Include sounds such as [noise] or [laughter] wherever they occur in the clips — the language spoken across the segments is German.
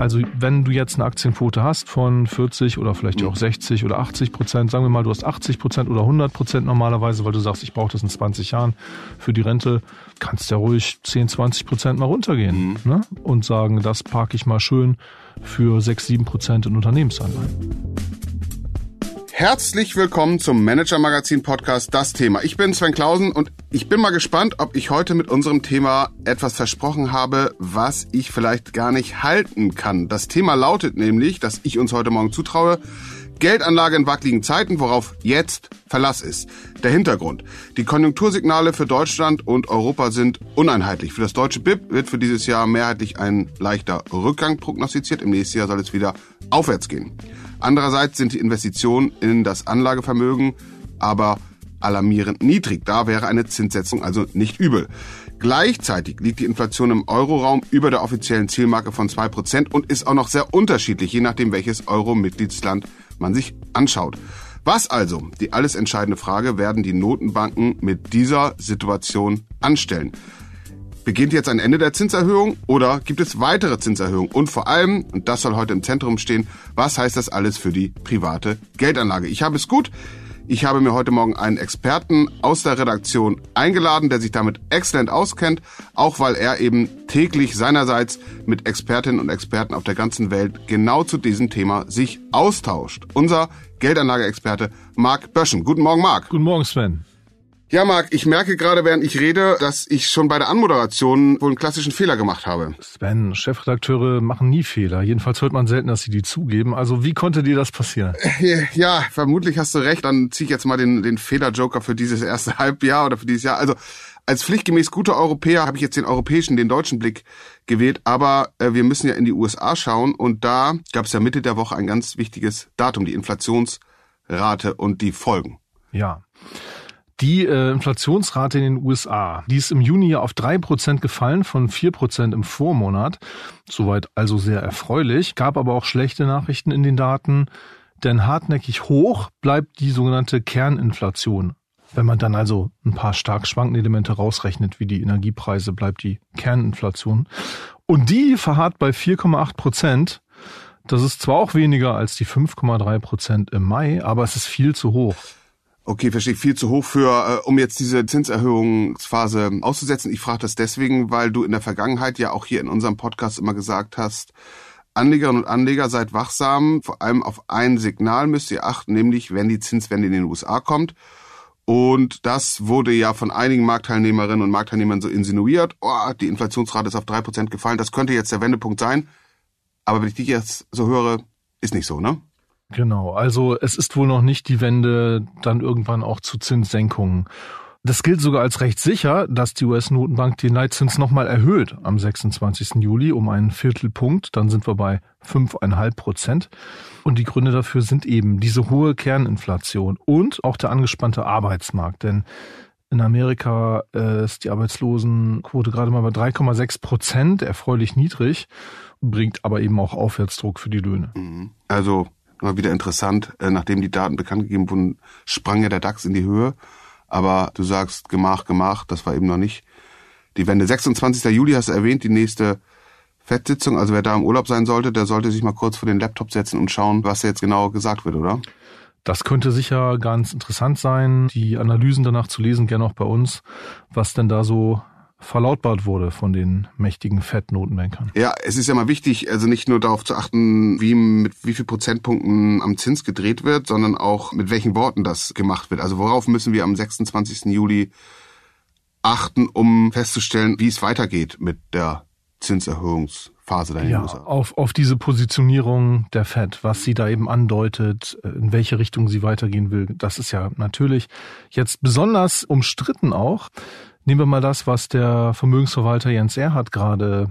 Also wenn du jetzt eine Aktienquote hast von 40 oder vielleicht auch 60 oder 80 Prozent, sagen wir mal, du hast 80 Prozent oder 100 Prozent normalerweise, weil du sagst, ich brauche das in 20 Jahren für die Rente, kannst ja ruhig 10, 20 Prozent mal runtergehen mhm. ne? und sagen, das parke ich mal schön für 6, 7 Prozent in Unternehmensanleihen. Herzlich willkommen zum Manager Magazin Podcast Das Thema. Ich bin Sven Klausen und ich bin mal gespannt, ob ich heute mit unserem Thema etwas versprochen habe, was ich vielleicht gar nicht halten kann. Das Thema lautet nämlich, dass ich uns heute Morgen zutraue, Geldanlage in wackeligen Zeiten, worauf jetzt Verlass ist. Der Hintergrund. Die Konjunktursignale für Deutschland und Europa sind uneinheitlich. Für das deutsche BIP wird für dieses Jahr mehrheitlich ein leichter Rückgang prognostiziert. Im nächsten Jahr soll es wieder aufwärts gehen. Andererseits sind die Investitionen in das Anlagevermögen aber alarmierend niedrig. Da wäre eine Zinssetzung also nicht übel. Gleichzeitig liegt die Inflation im Euroraum über der offiziellen Zielmarke von zwei Prozent und ist auch noch sehr unterschiedlich, je nachdem welches Euro-Mitgliedsland man sich anschaut. Was also, die alles entscheidende Frage, werden die Notenbanken mit dieser Situation anstellen? Beginnt jetzt ein Ende der Zinserhöhung oder gibt es weitere Zinserhöhungen? Und vor allem, und das soll heute im Zentrum stehen, was heißt das alles für die private Geldanlage? Ich habe es gut. Ich habe mir heute Morgen einen Experten aus der Redaktion eingeladen, der sich damit exzellent auskennt, auch weil er eben täglich seinerseits mit Expertinnen und Experten auf der ganzen Welt genau zu diesem Thema sich austauscht. Unser Geldanlageexperte Marc Böschen. Guten Morgen, Marc. Guten Morgen, Sven. Ja, Marc, ich merke gerade, während ich rede, dass ich schon bei der Anmoderation wohl einen klassischen Fehler gemacht habe. Sven, Chefredakteure machen nie Fehler. Jedenfalls hört man selten, dass sie die zugeben. Also wie konnte dir das passieren? Ja, vermutlich hast du recht. Dann ziehe ich jetzt mal den, den Fehler-Joker für dieses erste [laughs] Halbjahr oder für dieses Jahr. Also als pflichtgemäß guter Europäer habe ich jetzt den europäischen, den deutschen Blick gewählt. Aber äh, wir müssen ja in die USA schauen. Und da gab es ja Mitte der Woche ein ganz wichtiges Datum, die Inflationsrate und die Folgen. Ja. Die äh, Inflationsrate in den USA, die ist im Juni ja auf drei Prozent gefallen von vier Prozent im Vormonat. Soweit also sehr erfreulich. Gab aber auch schlechte Nachrichten in den Daten, denn hartnäckig hoch bleibt die sogenannte Kerninflation. Wenn man dann also ein paar stark schwankende Elemente rausrechnet, wie die Energiepreise, bleibt die Kerninflation. Und die verharrt bei 4,8 Prozent. Das ist zwar auch weniger als die 5,3 Prozent im Mai, aber es ist viel zu hoch. Okay, verstehe. Viel zu hoch für, äh, um jetzt diese Zinserhöhungsphase auszusetzen. Ich frage das deswegen, weil du in der Vergangenheit ja auch hier in unserem Podcast immer gesagt hast, Anlegerinnen und Anleger, seid wachsam. Vor allem auf ein Signal müsst ihr achten, nämlich wenn die Zinswende in den USA kommt. Und das wurde ja von einigen Marktteilnehmerinnen und Marktteilnehmern so insinuiert. Oh, die Inflationsrate ist auf drei Prozent gefallen. Das könnte jetzt der Wendepunkt sein. Aber wenn ich dich jetzt so höre, ist nicht so, ne? Genau, also es ist wohl noch nicht die Wende dann irgendwann auch zu Zinssenkungen. Das gilt sogar als recht sicher, dass die US-Notenbank den Leitzins nochmal erhöht am 26. Juli um einen Viertelpunkt. Dann sind wir bei 5,5 Prozent. Und die Gründe dafür sind eben diese hohe Kerninflation und auch der angespannte Arbeitsmarkt. Denn in Amerika äh, ist die Arbeitslosenquote gerade mal bei 3,6 Prozent, erfreulich niedrig, bringt aber eben auch Aufwärtsdruck für die Löhne. Mhm. Also Mal wieder interessant, äh, nachdem die Daten bekannt gegeben wurden, sprang ja der DAX in die Höhe. Aber du sagst, Gemach, Gemach, das war eben noch nicht die Wende. 26. Juli hast du erwähnt, die nächste Fettsitzung. Also wer da im Urlaub sein sollte, der sollte sich mal kurz vor den Laptop setzen und schauen, was jetzt genau gesagt wird, oder? Das könnte sicher ganz interessant sein, die Analysen danach zu lesen, gerne auch bei uns, was denn da so verlautbart wurde von den mächtigen Fettnotenbankern. Ja, es ist ja mal wichtig, also nicht nur darauf zu achten, wie mit wie viel Prozentpunkten am Zins gedreht wird, sondern auch mit welchen Worten das gemacht wird. Also worauf müssen wir am 26. Juli achten, um festzustellen, wie es weitergeht mit der Zinserhöhungsphase der ja, USA. Auf, auf diese Positionierung der Fed, was sie da eben andeutet, in welche Richtung sie weitergehen will, das ist ja natürlich jetzt besonders umstritten auch. Nehmen wir mal das, was der Vermögensverwalter Jens Erhardt gerade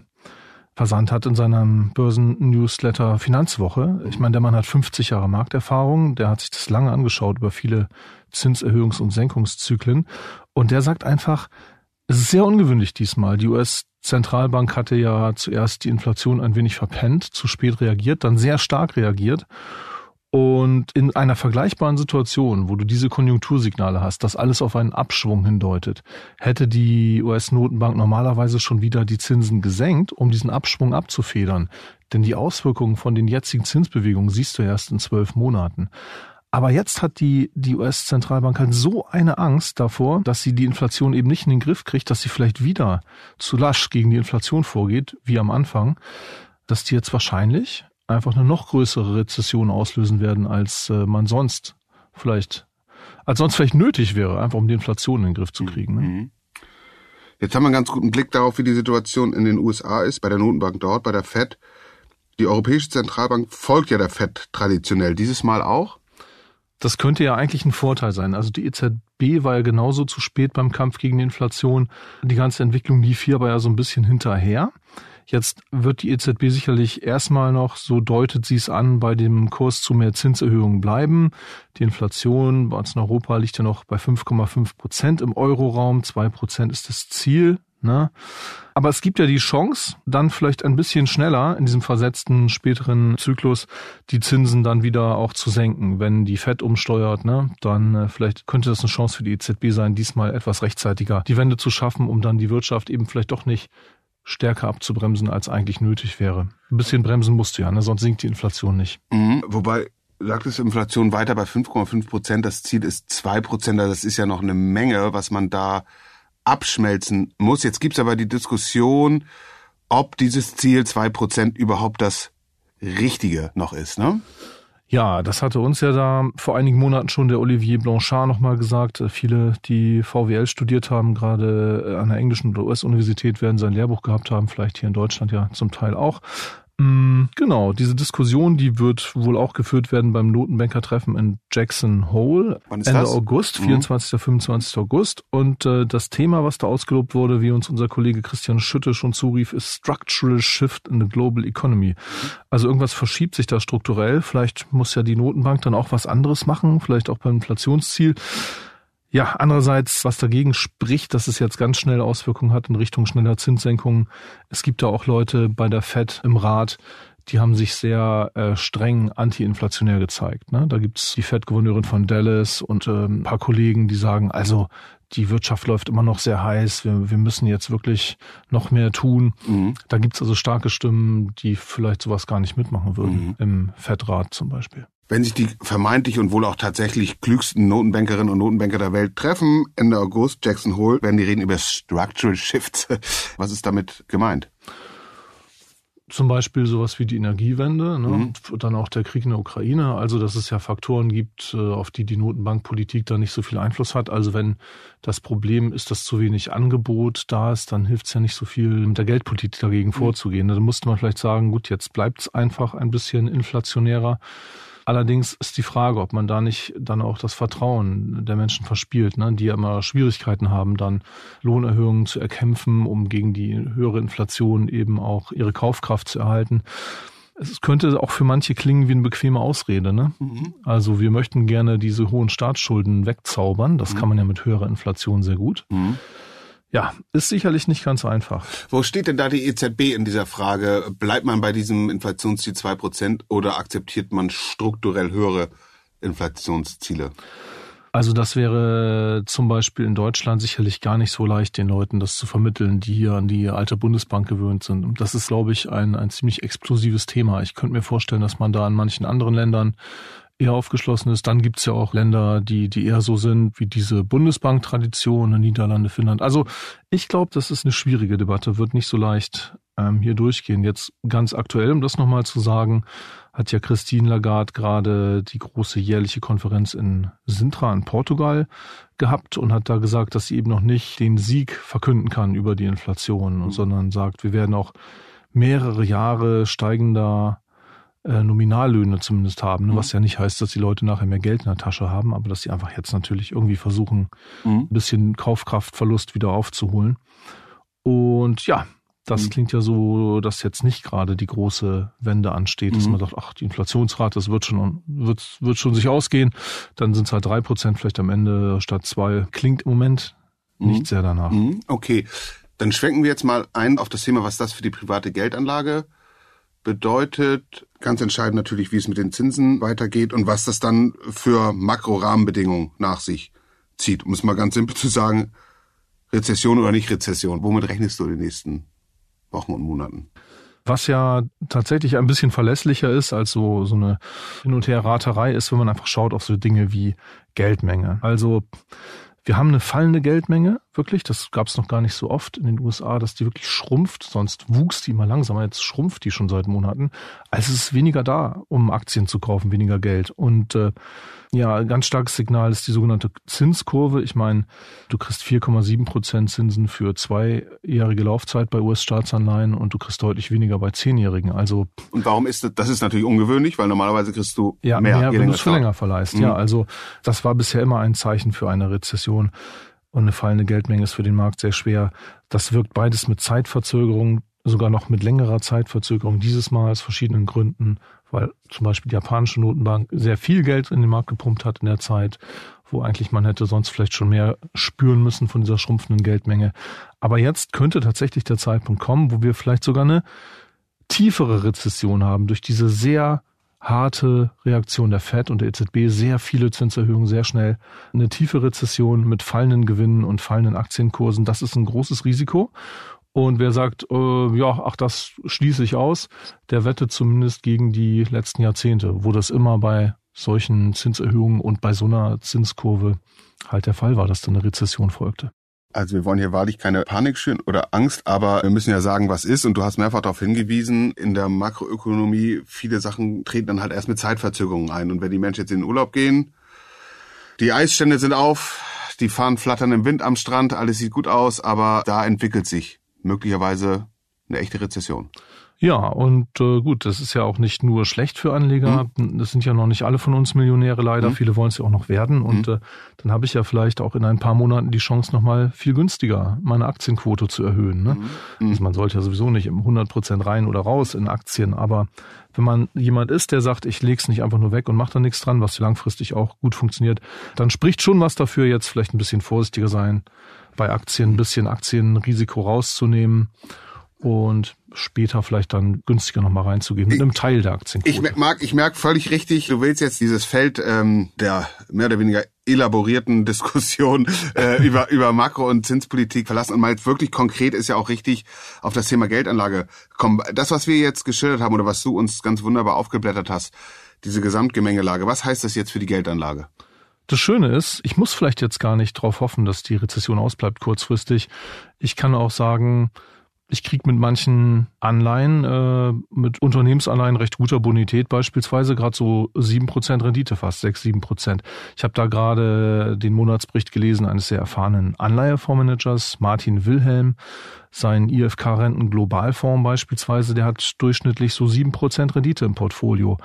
versandt hat in seinem Börsen-Newsletter Finanzwoche. Ich meine, der Mann hat 50 Jahre Markterfahrung, der hat sich das lange angeschaut über viele Zinserhöhungs- und Senkungszyklen. Und der sagt einfach, es ist sehr ungewöhnlich diesmal. Die US-Zentralbank hatte ja zuerst die Inflation ein wenig verpennt, zu spät reagiert, dann sehr stark reagiert Und in einer vergleichbaren Situation, wo du diese Konjunktursignale hast, dass alles auf einen Abschwung hindeutet, hätte die US-Notenbank normalerweise schon wieder die Zinsen gesenkt, um diesen Abschwung abzufedern. Denn die Auswirkungen von den jetzigen Zinsbewegungen siehst du erst in zwölf Monaten. Aber jetzt hat die, die US-Zentralbank halt so eine Angst davor, dass sie die Inflation eben nicht in den Griff kriegt, dass sie vielleicht wieder zu lasch gegen die Inflation vorgeht, wie am Anfang, dass die jetzt wahrscheinlich einfach eine noch größere Rezession auslösen werden, als äh, man sonst vielleicht, als sonst vielleicht nötig wäre, einfach um die Inflation in den Griff zu kriegen. Ne? Mhm. Jetzt haben wir einen ganz guten Blick darauf, wie die Situation in den USA ist, bei der Notenbank dort, bei der Fed. Die Europäische Zentralbank folgt ja der Fed traditionell. Dieses Mal auch? Das könnte ja eigentlich ein Vorteil sein. Also die EZB war ja genauso zu spät beim Kampf gegen die Inflation. Die ganze Entwicklung lief hier aber ja so ein bisschen hinterher. Jetzt wird die EZB sicherlich erstmal noch, so deutet sie es an, bei dem Kurs zu mehr Zinserhöhungen bleiben. Die Inflation bei uns in Europa liegt ja noch bei 5,5 Prozent im Euroraum. Zwei Prozent ist das Ziel. Ne? Aber es gibt ja die Chance, dann vielleicht ein bisschen schneller in diesem versetzten späteren Zyklus die Zinsen dann wieder auch zu senken. Wenn die FED umsteuert, ne, dann äh, vielleicht könnte das eine Chance für die EZB sein, diesmal etwas rechtzeitiger die Wende zu schaffen, um dann die Wirtschaft eben vielleicht doch nicht stärker abzubremsen, als eigentlich nötig wäre. Ein bisschen bremsen musst du ja, ne? sonst sinkt die Inflation nicht. Mhm, wobei, sagt es Inflation weiter bei 5,5 Prozent, das Ziel ist 2 Prozent, das ist ja noch eine Menge, was man da abschmelzen muss. Jetzt gibt's aber die Diskussion, ob dieses Ziel 2 Prozent überhaupt das Richtige noch ist, ne? Ja, das hatte uns ja da vor einigen Monaten schon der Olivier Blanchard nochmal gesagt. Viele, die VWL studiert haben, gerade an der englischen oder US-Universität, werden sein Lehrbuch gehabt haben, vielleicht hier in Deutschland ja zum Teil auch. Mm, genau, diese Diskussion, die wird wohl auch geführt werden beim Notenbanker-Treffen in Jackson Hole Ende das? August, 24. Mhm. 25. August. Und äh, das Thema, was da ausgelobt wurde, wie uns unser Kollege Christian Schütte schon zurief, ist Structural Shift in the Global Economy. Also irgendwas verschiebt sich da strukturell. Vielleicht muss ja die Notenbank dann auch was anderes machen, vielleicht auch beim Inflationsziel. Ja, andererseits, was dagegen spricht, dass es jetzt ganz schnell Auswirkungen hat in Richtung schneller Zinssenkungen. Es gibt da auch Leute bei der Fed im Rat, die haben sich sehr äh, streng antiinflationär gezeigt. Ne? Da gibt's die Fed-Gouverneurin von Dallas und äh, ein paar Kollegen, die sagen, also die Wirtschaft läuft immer noch sehr heiß, wir, wir müssen jetzt wirklich noch mehr tun. Mhm. Da gibt's also starke Stimmen, die vielleicht sowas gar nicht mitmachen würden, mhm. im Fed-Rat zum Beispiel wenn sich die vermeintlich und wohl auch tatsächlich klügsten Notenbankerinnen und Notenbanker der Welt treffen, Ende August, Jackson Hole, werden die reden über Structural Shifts. [laughs] Was ist damit gemeint? Zum Beispiel sowas wie die Energiewende ne? Mhm. und dann auch der Krieg in der Ukraine. Also, dass es ja Faktoren gibt, äh, auf die die Notenbankpolitik da nicht so viel Einfluss hat. Also, wenn das Problem ist, dass zu wenig Angebot da ist, dann hilft es ja nicht so viel, mit der Geldpolitik dagegen mhm. vorzugehen. Dann müsste man vielleicht sagen, gut, jetzt bleibt es einfach ein bisschen inflationärer. Allerdings ist die Frage, ob man da nicht dann auch das Vertrauen der Menschen verspielt, ne, die ja immer Schwierigkeiten haben, dann Lohnerhöhungen zu erkämpfen, um gegen die höhere Inflation eben auch ihre Kaufkraft zu erhalten. Es könnte auch für manche klingen wie eine bequeme Ausrede. Ne? Mhm. Also wir möchten gerne diese hohen Staatsschulden wegzaubern. Das mhm. kann man ja mit höherer Inflation sehr gut. Mhm. Ja, ist sicherlich nicht ganz einfach. Wo steht denn da die EZB in dieser Frage? Bleibt man bei diesem Inflationsziel zwei Prozent oder akzeptiert man strukturell höhere Inflationsziele? Also das wäre zum Beispiel in Deutschland sicherlich gar nicht so leicht, den Leuten das zu vermitteln, die hier an die alte Bundesbank gewöhnt sind. Und das ist, glaube ich, ein, ein ziemlich explosives Thema. Ich könnte mir vorstellen, dass man da in manchen anderen Ländern eher aufgeschlossen ist. Dann gibt's ja auch Länder, die, die eher so sind wie diese Bundesbank-Tradition, Niederlande, Finnland. Also ich glaube, das ist eine schwierige Debatte, wird nicht so leicht ähm, hier durchgehen. Jetzt ganz aktuell, um das nochmal zu sagen, hat ja Christine Lagarde gerade die große jährliche Konferenz in Sintra in Portugal gehabt und hat da gesagt, dass sie eben noch nicht den Sieg verkünden kann über die Inflation, mhm. sondern sagt, wir werden auch mehrere Jahre steigender äh, Nominallöhne zumindest haben, ne? mhm. was ja nicht heißt, dass die Leute nachher mehr Geld in der Tasche haben, aber dass sie einfach jetzt natürlich irgendwie versuchen, mhm. ein bisschen Kaufkraftverlust wieder aufzuholen. Und ja, das mhm. klingt ja so, dass jetzt nicht gerade die große Wende ansteht, dass mhm. man sagt, ach, die Inflationsrate, das wird schon, wird, wird schon sich ausgehen. Dann sind es halt drei Prozent vielleicht am Ende statt zwei. Klingt im Moment nicht mhm. sehr danach. Mhm. Okay. Dann schwenken wir jetzt mal ein auf das Thema, was das für die private Geldanlage bedeutet ganz entscheidend natürlich, wie es mit den Zinsen weitergeht und was das dann für Makrorahmenbedingungen nach sich zieht. Um es mal ganz simpel zu sagen, Rezession oder nicht Rezession, womit rechnest du in den nächsten Wochen und Monaten? Was ja tatsächlich ein bisschen verlässlicher ist als so, so eine Hin- und Her-Raterei ist, wenn man einfach schaut auf so Dinge wie Geldmenge. Also wir haben eine fallende Geldmenge, wirklich. Das gab es noch gar nicht so oft in den USA, dass die wirklich schrumpft. Sonst wuchs die immer langsamer. Jetzt schrumpft die schon seit Monaten. Also es ist weniger da, um Aktien zu kaufen, weniger Geld. Und äh, ja, ein ganz starkes Signal ist die sogenannte Zinskurve. Ich meine, du kriegst 4,7 Prozent Zinsen für zweijährige Laufzeit bei US-Staatsanleihen und du kriegst deutlich weniger bei zehnjährigen. Also und warum ist das? Das ist natürlich ungewöhnlich, weil normalerweise kriegst du ja, mehr, mehr wenn du es für länger verleihst. Mhm. Ja, also das war bisher immer ein Zeichen für eine Rezession. Und eine fallende Geldmenge ist für den Markt sehr schwer. Das wirkt beides mit Zeitverzögerung, sogar noch mit längerer Zeitverzögerung dieses Mal aus verschiedenen Gründen weil zum Beispiel die japanische Notenbank sehr viel Geld in den Markt gepumpt hat in der Zeit, wo eigentlich man hätte sonst vielleicht schon mehr spüren müssen von dieser schrumpfenden Geldmenge. Aber jetzt könnte tatsächlich der Zeitpunkt kommen, wo wir vielleicht sogar eine tiefere Rezession haben durch diese sehr harte Reaktion der Fed und der EZB, sehr viele Zinserhöhungen sehr schnell, eine tiefe Rezession mit fallenden Gewinnen und fallenden Aktienkursen. Das ist ein großes Risiko. Und wer sagt, äh, ja, ach, das schließe ich aus, der wettet zumindest gegen die letzten Jahrzehnte, wo das immer bei solchen Zinserhöhungen und bei so einer Zinskurve halt der Fall war, dass dann eine Rezession folgte. Also wir wollen hier wahrlich keine Panik schüren oder Angst, aber wir müssen ja sagen, was ist. Und du hast mehrfach darauf hingewiesen, in der Makroökonomie, viele Sachen treten dann halt erst mit Zeitverzögerungen ein. Und wenn die Menschen jetzt in den Urlaub gehen, die Eisstände sind auf, die fahren flattern im Wind am Strand, alles sieht gut aus, aber da entwickelt sich möglicherweise eine echte Rezession. Ja, und äh, gut, das ist ja auch nicht nur schlecht für Anleger. Mhm. Das sind ja noch nicht alle von uns Millionäre leider. Mhm. Viele wollen es ja auch noch werden. Und mhm. äh, dann habe ich ja vielleicht auch in ein paar Monaten die Chance, nochmal viel günstiger meine Aktienquote zu erhöhen. Ne? Mhm. Also man sollte ja sowieso nicht im 100 Prozent rein oder raus in Aktien. Aber wenn man jemand ist, der sagt, ich leg's nicht einfach nur weg und mache da nichts dran, was langfristig auch gut funktioniert, dann spricht schon was dafür, jetzt vielleicht ein bisschen vorsichtiger sein bei Aktien, ein bisschen Aktienrisiko rauszunehmen und später vielleicht dann günstiger nochmal reinzugehen mit ich, einem Teil der Aktien. Ich mag, ich merke völlig richtig, du willst jetzt dieses Feld ähm, der mehr oder weniger elaborierten [laughs] Diskussion äh, über, über Makro- und Zinspolitik verlassen und mal wirklich konkret ist ja auch richtig auf das Thema Geldanlage kommen. Das, was wir jetzt geschildert haben oder was du uns ganz wunderbar aufgeblättert hast, diese Gesamtgemengelage, was heißt das jetzt für die Geldanlage? Das Schöne ist, ich muss vielleicht jetzt gar nicht darauf hoffen, dass die Rezession ausbleibt kurzfristig. Ich kann auch sagen, ich kriege mit manchen Anleihen, äh, mit Unternehmensanleihen recht guter Bonität beispielsweise, gerade so sieben Prozent Rendite fast, sechs sieben Prozent. Ich habe da gerade den Monatsbericht gelesen eines sehr erfahrenen Anleihefondsmanagers, Martin Wilhelm. Sein IFK-Renten Globalfonds beispielsweise, der hat durchschnittlich so sieben Prozent Rendite im Portfolio.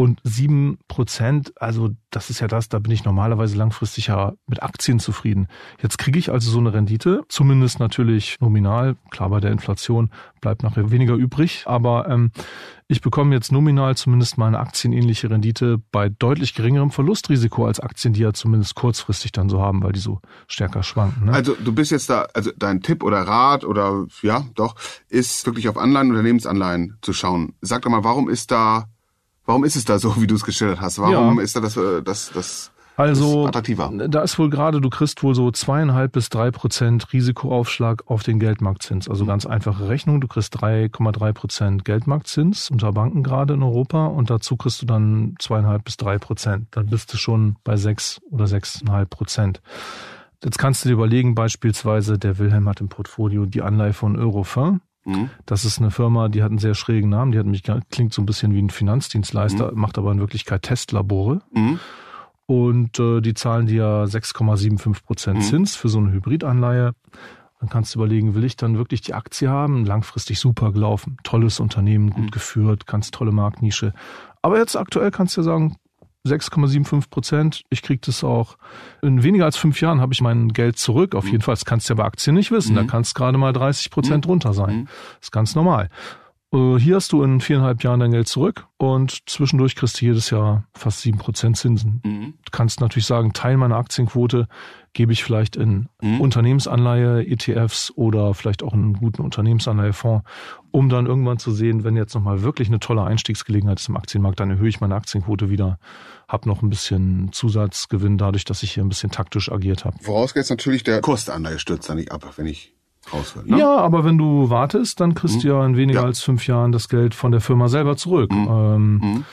Und sieben Prozent, also das ist ja das, da bin ich normalerweise langfristig ja mit Aktien zufrieden. Jetzt kriege ich also so eine Rendite, zumindest natürlich nominal. Klar, bei der Inflation bleibt nachher weniger übrig, aber ähm, ich bekomme jetzt nominal zumindest mal eine aktienähnliche Rendite bei deutlich geringerem Verlustrisiko als Aktien, die ja zumindest kurzfristig dann so haben, weil die so stärker schwanken. Ne? Also du bist jetzt da, also dein Tipp oder Rat oder ja, doch, ist wirklich auf Anleihen, Unternehmensanleihen zu schauen. Sag doch mal, warum ist da Warum ist es da so, wie du es geschildert hast? Warum ja. ist da das, äh, das, das also, attraktiver. da ist wohl gerade, du kriegst wohl so zweieinhalb bis drei Prozent Risikoaufschlag auf den Geldmarktzins. Also ganz einfache Rechnung. Du kriegst 3,3 Prozent Geldmarktzins unter Banken gerade in Europa und dazu kriegst du dann zweieinhalb bis drei Prozent. Dann bist du schon bei sechs oder sechseinhalb Prozent. Jetzt kannst du dir überlegen, beispielsweise, der Wilhelm hat im Portfolio die Anleihe von Eurofin. Mhm. Das ist eine Firma, die hat einen sehr schrägen Namen. Die hat mich klingt so ein bisschen wie ein Finanzdienstleister, mhm. macht aber in Wirklichkeit Testlabore. Mhm. Und äh, die zahlen dir 6,75 Prozent mhm. Zins für so eine Hybridanleihe. Dann kannst du überlegen, will ich dann wirklich die Aktie haben? Langfristig super gelaufen, tolles Unternehmen, gut mhm. geführt, ganz tolle Marktnische. Aber jetzt aktuell kannst du sagen, 6,75 Prozent. Ich kriege das auch in weniger als fünf Jahren habe ich mein Geld zurück. Auf mhm. jeden Fall, das kannst du ja bei Aktien nicht wissen. Mhm. Da kann es gerade mal 30 Prozent mhm. runter sein. Mhm. Das ist ganz normal. Äh, hier hast du in viereinhalb Jahren dein Geld zurück und zwischendurch kriegst du jedes Jahr fast sieben Prozent Zinsen. Mhm. Du kannst natürlich sagen, Teil meiner Aktienquote gebe ich vielleicht in mhm. Unternehmensanleihe, ETFs oder vielleicht auch einen guten Unternehmensanleihefonds, um dann irgendwann zu sehen, wenn jetzt nochmal wirklich eine tolle Einstiegsgelegenheit ist im Aktienmarkt, dann erhöhe ich meine Aktienquote wieder, habe noch ein bisschen Zusatzgewinn dadurch, dass ich hier ein bisschen taktisch agiert habe. Vorausgesetzt natürlich, der Kurs der Anleihe stürzt da nicht ab, wenn ich raus Ne? Ja, aber wenn du wartest, dann kriegst mhm. du ja in weniger ja. als fünf Jahren das Geld von der Firma selber zurück. Mhm. Ähm, mhm.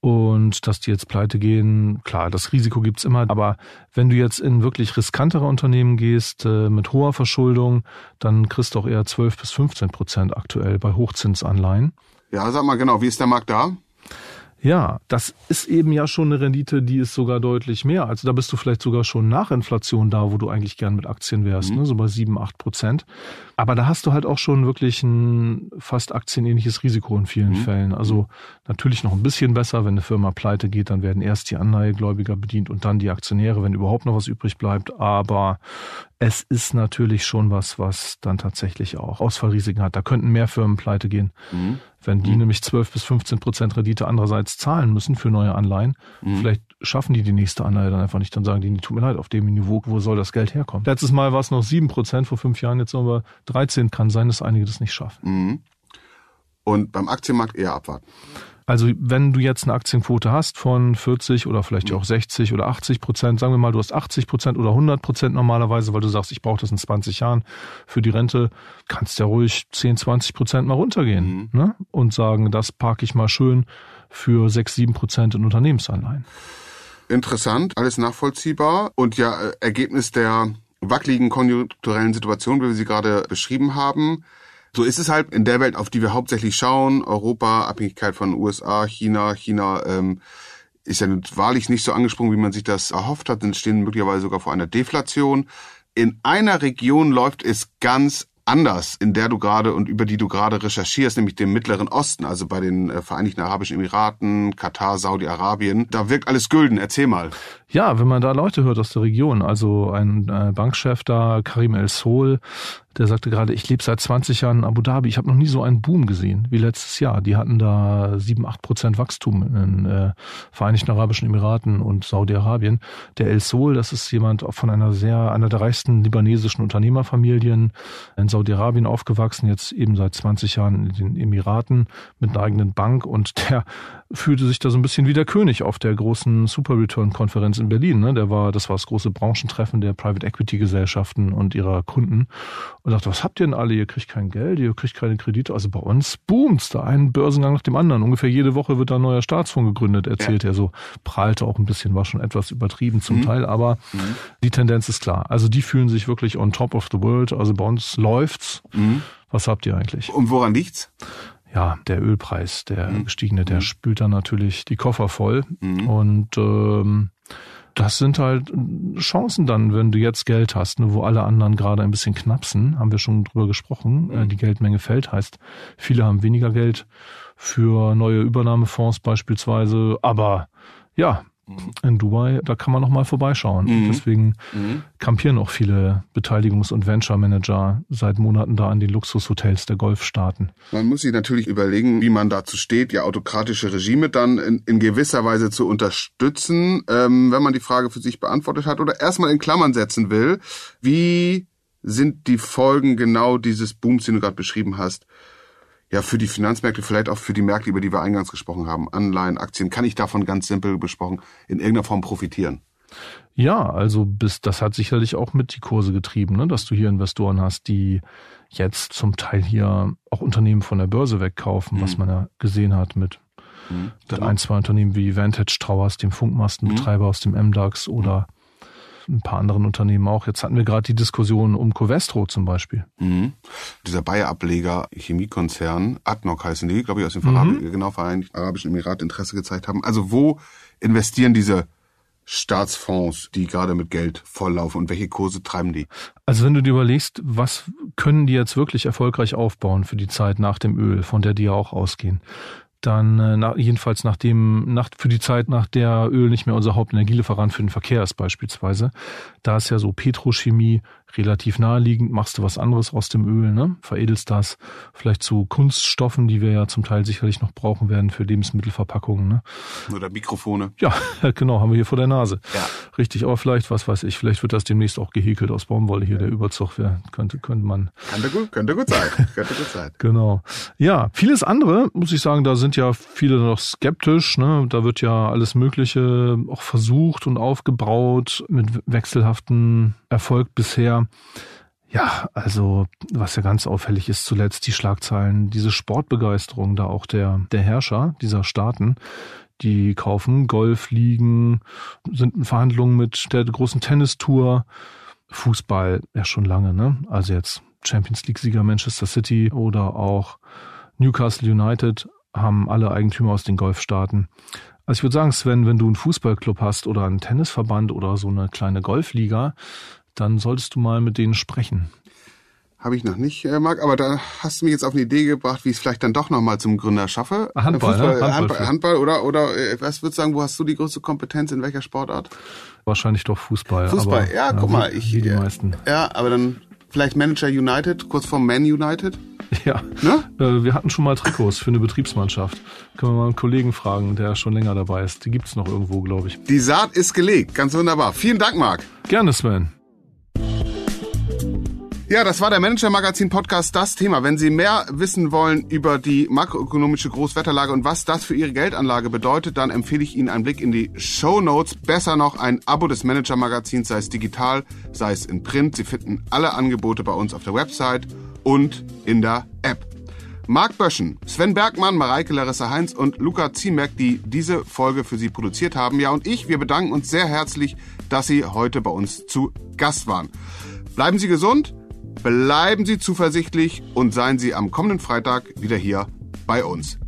Und dass die jetzt pleite gehen, klar, das Risiko gibt's immer. Aber wenn du jetzt in wirklich riskantere Unternehmen gehst, äh, mit hoher Verschuldung, dann kriegst du auch eher 12 bis 15 Prozent aktuell bei Hochzinsanleihen. Ja, sag mal genau, wie ist der Markt da? Ja, das ist eben ja schon eine Rendite, die ist sogar deutlich mehr. Also da bist du vielleicht sogar schon nach Inflation da, wo du eigentlich gern mit Aktien wärst, mhm. ne? so bei sieben, acht Prozent. Aber da hast du halt auch schon wirklich ein fast aktienähnliches Risiko in vielen mhm. Fällen. Also natürlich noch ein bisschen besser, wenn eine Firma pleite geht, dann werden erst die Anleihegläubiger bedient und dann die Aktionäre, wenn überhaupt noch was übrig bleibt. Aber es ist natürlich schon was, was dann tatsächlich auch Ausfallrisiken hat. Da könnten mehr Firmen pleite gehen. Mhm. Wenn die mhm. nämlich 12 bis 15 Prozent Rendite andererseits zahlen müssen für neue Anleihen, mhm. vielleicht schaffen die die nächste Anleihe dann einfach nicht. Dann sagen die, tut mir leid, auf dem Niveau, wo soll das Geld herkommen? Letztes Mal war es noch 7 Prozent, vor fünf Jahren jetzt sind wir 13. Kann sein, dass einige das nicht schaffen. Mhm. Und beim Aktienmarkt eher abwarten. Also wenn du jetzt eine Aktienquote hast von 40 oder vielleicht auch 60 oder 80 Prozent, sagen wir mal, du hast 80 Prozent oder 100 Prozent normalerweise, weil du sagst, ich brauche das in 20 Jahren für die Rente, kannst ja ruhig 10, 20 Prozent mal runtergehen mhm. ne? und sagen, das parke ich mal schön für 6, 7 Prozent in Unternehmensanleihen. Interessant, alles nachvollziehbar und ja, äh, Ergebnis der wackeligen konjunkturellen Situation, wie wir sie gerade beschrieben haben. So ist es halt in der Welt, auf die wir hauptsächlich schauen. Europa, Abhängigkeit von USA, China. China ähm, ist ja wahrlich nicht so angesprungen, wie man sich das erhofft hat. Denn stehen möglicherweise sogar vor einer Deflation. In einer Region läuft es ganz anders, in der du gerade und über die du gerade recherchierst, nämlich dem Mittleren Osten, also bei den äh, Vereinigten Arabischen Emiraten, Katar, Saudi-Arabien. Da wirkt alles gülden. Erzähl mal. Ja, wenn man da Leute hört aus der Region, also ein äh, Bankchef da, Karim El Sol, der sagte gerade, ich lebe seit 20 Jahren in Abu Dhabi. Ich habe noch nie so einen Boom gesehen wie letztes Jahr. Die hatten da 7, 8 Prozent Wachstum in den äh, Vereinigten Arabischen Emiraten und Saudi-Arabien. Der El Sol, das ist jemand von einer sehr, einer der reichsten libanesischen Unternehmerfamilien in Saudi-Arabien aufgewachsen, jetzt eben seit 20 Jahren in den Emiraten mit einer eigenen Bank und der [laughs] fühlte sich da so ein bisschen wie der König auf der großen Super Return Konferenz in Berlin. Ne? Der war, das war das große Branchentreffen der Private Equity Gesellschaften und ihrer Kunden und dachte, was habt ihr denn alle? Ihr kriegt kein Geld, ihr kriegt keine Kredite. Also bei uns boomt's da ein Börsengang nach dem anderen. Ungefähr jede Woche wird da ein neuer Staatsfonds gegründet, erzählt ja. er so. Prahlte auch ein bisschen, war schon etwas übertrieben zum mhm. Teil, aber mhm. die Tendenz ist klar. Also die fühlen sich wirklich on top of the world. Also bei uns läuft's. Mhm. Was habt ihr eigentlich? Und woran liegt's? ja, der Ölpreis, der mhm. gestiegene, der mhm. spült dann natürlich die Koffer voll. Mhm. Und ähm, das sind halt Chancen dann, wenn du jetzt Geld hast, ne, wo alle anderen gerade ein bisschen knapsen, haben wir schon drüber gesprochen. Äh, die Geldmenge fällt, heißt, viele haben weniger Geld für neue Übernahmefonds beispielsweise. Aber ja, in Dubai, da kann man noch mal vorbeischauen. Mhm. Deswegen mhm. kampieren auch viele Beteiligungs- und Venture-Manager seit Monaten da an den Luxushotels der Golfstaaten. Man muss sich natürlich überlegen, wie man dazu steht, ja autokratische Regime dann in, in gewisser Weise zu unterstützen, ähm, wenn man die Frage für sich beantwortet hat oder erstmal in Klammern setzen will. Wie sind die Folgen genau dieses Booms, den du gerade beschrieben hast, ja für die Finanzmärkte, vielleicht auch für die Märkte, über die wir eingangs gesprochen haben, Anleihen, Aktien, kann ich davon ganz simpel besprochen in irgendeiner Form profitieren? Ja, also bis das hat sicherlich auch mit die Kurse getrieben, ne? dass du hier Investoren hast, die jetzt zum Teil hier auch Unternehmen von der Börse wegkaufen, mhm. was man ja gesehen hat mit, mhm, genau. mit ein, zwei Unternehmen wie Vantage Towers, dem Funkmastenbetreiber mhm. aus dem MDAX oder ein paar anderen Unternehmen auch. Jetzt hatten wir gerade die Diskussion um Covestro zum Beispiel. Mhm. Dieser Bayer-Ableger, Chemiekonzern, ADNOC heißen die, glaube ich, aus dem mhm. genau Vereinigten Arabischen Emirat Interesse gezeigt haben. Also wo investieren diese Staatsfonds, die gerade mit Geld volllaufen und welche Kurse treiben die? Also wenn du dir überlegst, was können die jetzt wirklich erfolgreich aufbauen für die Zeit nach dem Öl, von der die ja auch ausgehen, dann äh, nach, jedenfalls nach dem, nach, für die Zeit, nach der Öl nicht mehr unser Hauptenergielieferant für den Verkehr ist beispielsweise, da ist ja so Petrochemie relativ naheliegend, machst du was anderes aus dem Öl, ne? veredelst das vielleicht zu Kunststoffen, die wir ja zum Teil sicherlich noch brauchen werden für Lebensmittelverpackungen. Ne? Oder Mikrofone. Ja, [laughs] genau, haben wir hier vor der Nase. Ja. Richtig, aber vielleicht, was weiß ich, vielleicht wird das demnächst auch gehäkelt aus Baumwolle hier, der Überzug, wär, könnte, könnte man. Könnte gut, könnte gut sein. [laughs] könnte gut sein. Genau. Ja, vieles andere, muss ich sagen, da sind ja viele noch skeptisch, ne? Da wird ja alles Mögliche auch versucht und aufgebraut mit wechselhaften Erfolg bisher. Ja, also was ja ganz auffällig ist zuletzt, die Schlagzeilen, diese Sportbegeisterung da auch der, der Herrscher dieser Staaten, die kaufen Golfliegen, sind in Verhandlungen mit der großen Tennistour, Fußball ja schon lange, ne? Also jetzt Champions League-Sieger Manchester City oder auch Newcastle United haben alle Eigentümer aus den Golfstaaten. Also ich würde sagen, Sven, wenn du einen Fußballclub hast oder einen Tennisverband oder so eine kleine Golfliga, dann solltest du mal mit denen sprechen. Habe ich noch nicht, äh, Marc, aber da hast du mich jetzt auf eine Idee gebracht, wie ich es vielleicht dann doch nochmal zum Gründer schaffe. Handball, Fußball, ne? Handball, Handball, Handball oder, oder äh, was würdest du sagen, wo hast du die größte Kompetenz, in welcher Sportart? Wahrscheinlich doch Fußball. Fußball, aber, ja, guck wie, mal. Ich, wie die ja, meisten. Ja, aber dann vielleicht Manager United, kurz vor Man United. Ja, Ne? äh, wir hatten schon mal Trikots für eine Betriebsmannschaft. Können wir mal einen Kollegen fragen, der schon länger dabei ist. Die gibt's noch irgendwo, glaube ich. Die Saat ist gelegt, ganz wunderbar. Vielen Dank, Marc. Gerne, Sven. Ja, das war der Manager Magazin Podcast, das Thema. Wenn Sie mehr wissen wollen über die makroökonomische Großwetterlage und was das für Ihre Geldanlage bedeutet, dann empfehle ich Ihnen einen Blick in die Show Notes. Besser noch ein Abo des Manager Magazins, sei es digital, sei es in Print. Sie finden alle Angebote bei uns auf der Website und in der App. Marc Böschen, Sven Bergmann, Mareike Larissa Heinz und Luca Ziemek, die diese Folge für Sie produziert haben. Ja, und ich, wir bedanken uns sehr herzlich, dass Sie heute bei uns zu Gast waren. Bleiben Sie gesund, bleiben Sie zuversichtlich und seien Sie am kommenden Freitag wieder hier bei uns.